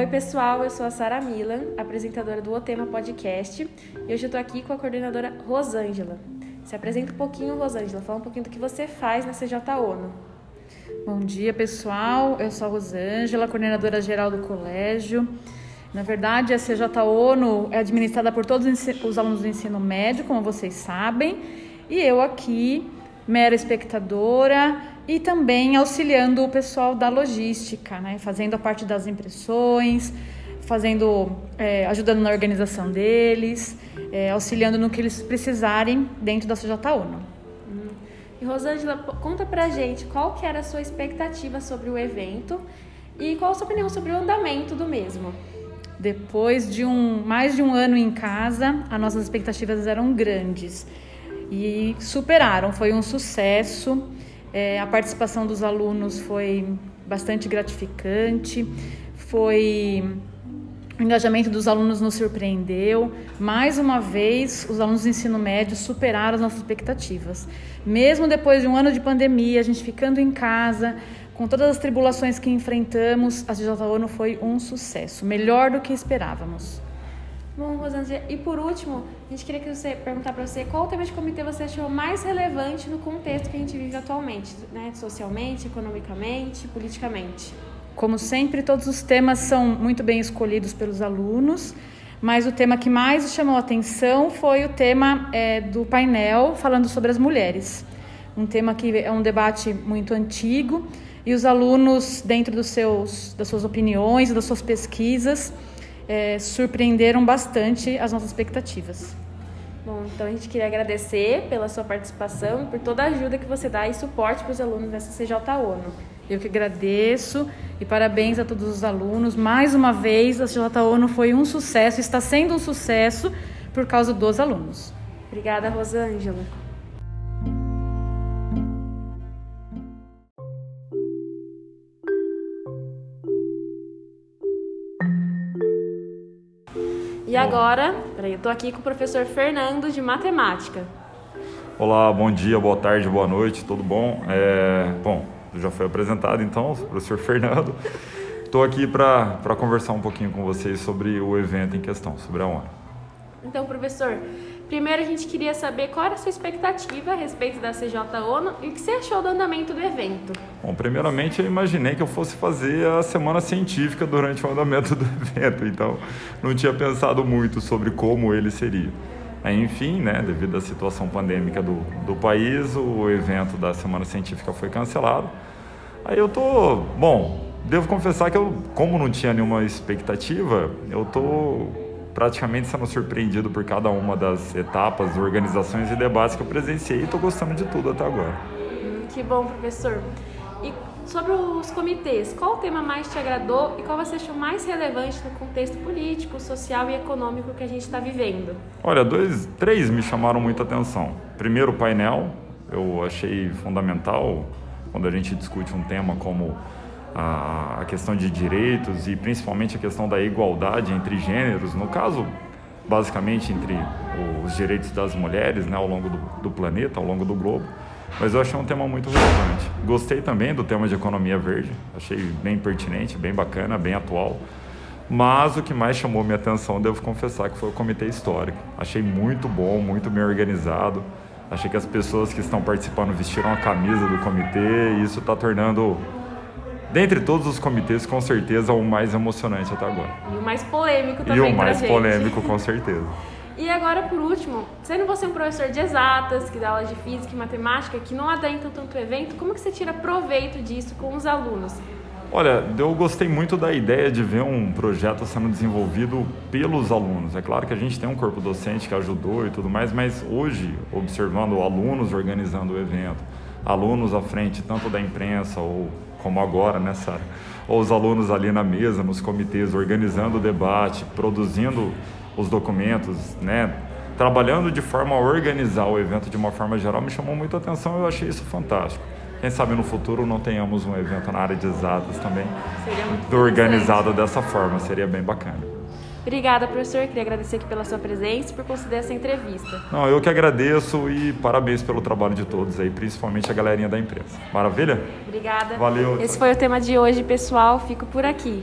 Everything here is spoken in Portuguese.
Oi, pessoal, eu sou a Sara Milan, apresentadora do O Tema Podcast, e hoje eu tô aqui com a coordenadora Rosângela. Se apresenta um pouquinho, Rosângela, fala um pouquinho do que você faz na CJ ONU. Bom dia, pessoal. Eu sou a Rosângela, coordenadora geral do colégio. Na verdade, a CJ ONU é administrada por todos os alunos do ensino médio, como vocês sabem, e eu aqui, mera espectadora e também auxiliando o pessoal da logística, né? fazendo a parte das impressões, fazendo, é, ajudando na organização deles, é, auxiliando no que eles precisarem dentro da CJ ONU. Hum. E Rosângela, conta pra gente qual que era a sua expectativa sobre o evento e qual a sua opinião sobre o andamento do mesmo. Depois de um mais de um ano em casa, as nossas expectativas eram grandes e superaram. Foi um sucesso. É, a participação dos alunos foi bastante gratificante. Foi o engajamento dos alunos nos surpreendeu. Mais uma vez, os alunos do ensino médio superaram as nossas expectativas. Mesmo depois de um ano de pandemia, a gente ficando em casa, com todas as tribulações que enfrentamos, a CJ ONU foi um sucesso, melhor do que esperávamos. Bom, Rosângela, e por último, a gente queria que você perguntar para você qual tema de comitê você achou mais relevante no contexto que a gente vive atualmente, né? socialmente, economicamente, politicamente. Como sempre, todos os temas são muito bem escolhidos pelos alunos, mas o tema que mais chamou atenção foi o tema é, do painel falando sobre as mulheres. Um tema que é um debate muito antigo, e os alunos, dentro dos seus, das suas opiniões, das suas pesquisas, é, surpreenderam bastante as nossas expectativas. Bom, então a gente queria agradecer pela sua participação e por toda a ajuda que você dá e suporte para os alunos dessa CJ ONU. Eu que agradeço e parabéns a todos os alunos. Mais uma vez, a CJ ONU foi um sucesso, está sendo um sucesso por causa dos alunos. Obrigada, Rosângela. E agora, peraí, eu estou aqui com o professor Fernando de Matemática. Olá, bom dia, boa tarde, boa noite, tudo bom? É, bom, já foi apresentado então, professor Fernando. Estou aqui para conversar um pouquinho com vocês sobre o evento em questão, sobre a ONU. Então, professor, Primeiro, a gente queria saber qual era a sua expectativa a respeito da CJ ONU e o que você achou do andamento do evento. Bom, primeiramente, eu imaginei que eu fosse fazer a semana científica durante o andamento do evento, então não tinha pensado muito sobre como ele seria. Enfim, né, devido à situação pandêmica do, do país, o evento da semana científica foi cancelado. Aí eu tô, bom, devo confessar que eu, como não tinha nenhuma expectativa, eu tô praticamente sendo surpreendido por cada uma das etapas, organizações e debates que eu presenciei e estou gostando de tudo até agora. Hum, que bom, professor. E sobre os comitês, qual o tema mais te agradou e qual você achou mais relevante no contexto político, social e econômico que a gente está vivendo? Olha, dois, três me chamaram muita atenção. Primeiro, o painel, eu achei fundamental quando a gente discute um tema como a, questão de direitos e principalmente a questão da igualdade entre gêneros, no caso, basicamente entre os direitos das mulheres né, ao longo do, do planeta, ao longo do globo. Mas eu achei um tema muito relevante. Gostei também do tema de economia verde, achei bem pertinente, bem bacana, bem atual. Mas o que mais chamou minha atenção, devo confessar, que foi o comitê histórico. Achei muito bom, muito bem organizado. Achei que as pessoas que estão participando vestiram a camisa do comitê e isso está tornando dentre todos os comitês, com certeza o mais emocionante até agora. E o mais polêmico também. E o mais polêmico, com certeza. E agora, por último, sendo você um professor de exatas, que dá aula de física e matemática, que não adentra tanto o evento, como que você tira proveito disso com os alunos? Olha, eu gostei muito da ideia de ver um projeto sendo desenvolvido pelos alunos. É claro que a gente tem um corpo docente que ajudou e tudo mais, mas hoje, observando alunos organizando o evento, alunos à frente tanto da imprensa ou como agora, né, Sara? Ou os alunos ali na mesa, nos comitês, organizando o debate, produzindo os documentos, né? Trabalhando de forma a organizar o evento de uma forma geral me chamou muito a atenção e eu achei isso fantástico. Quem sabe no futuro não tenhamos um evento na área de exatas também organizado dessa forma, seria bem bacana. Obrigada, professor. Queria agradecer aqui pela sua presença e por conceder essa entrevista. Não, eu que agradeço e parabéns pelo trabalho de todos aí, principalmente a galerinha da imprensa. Maravilha? Obrigada. Valeu. Esse foi o tema de hoje, pessoal. Fico por aqui.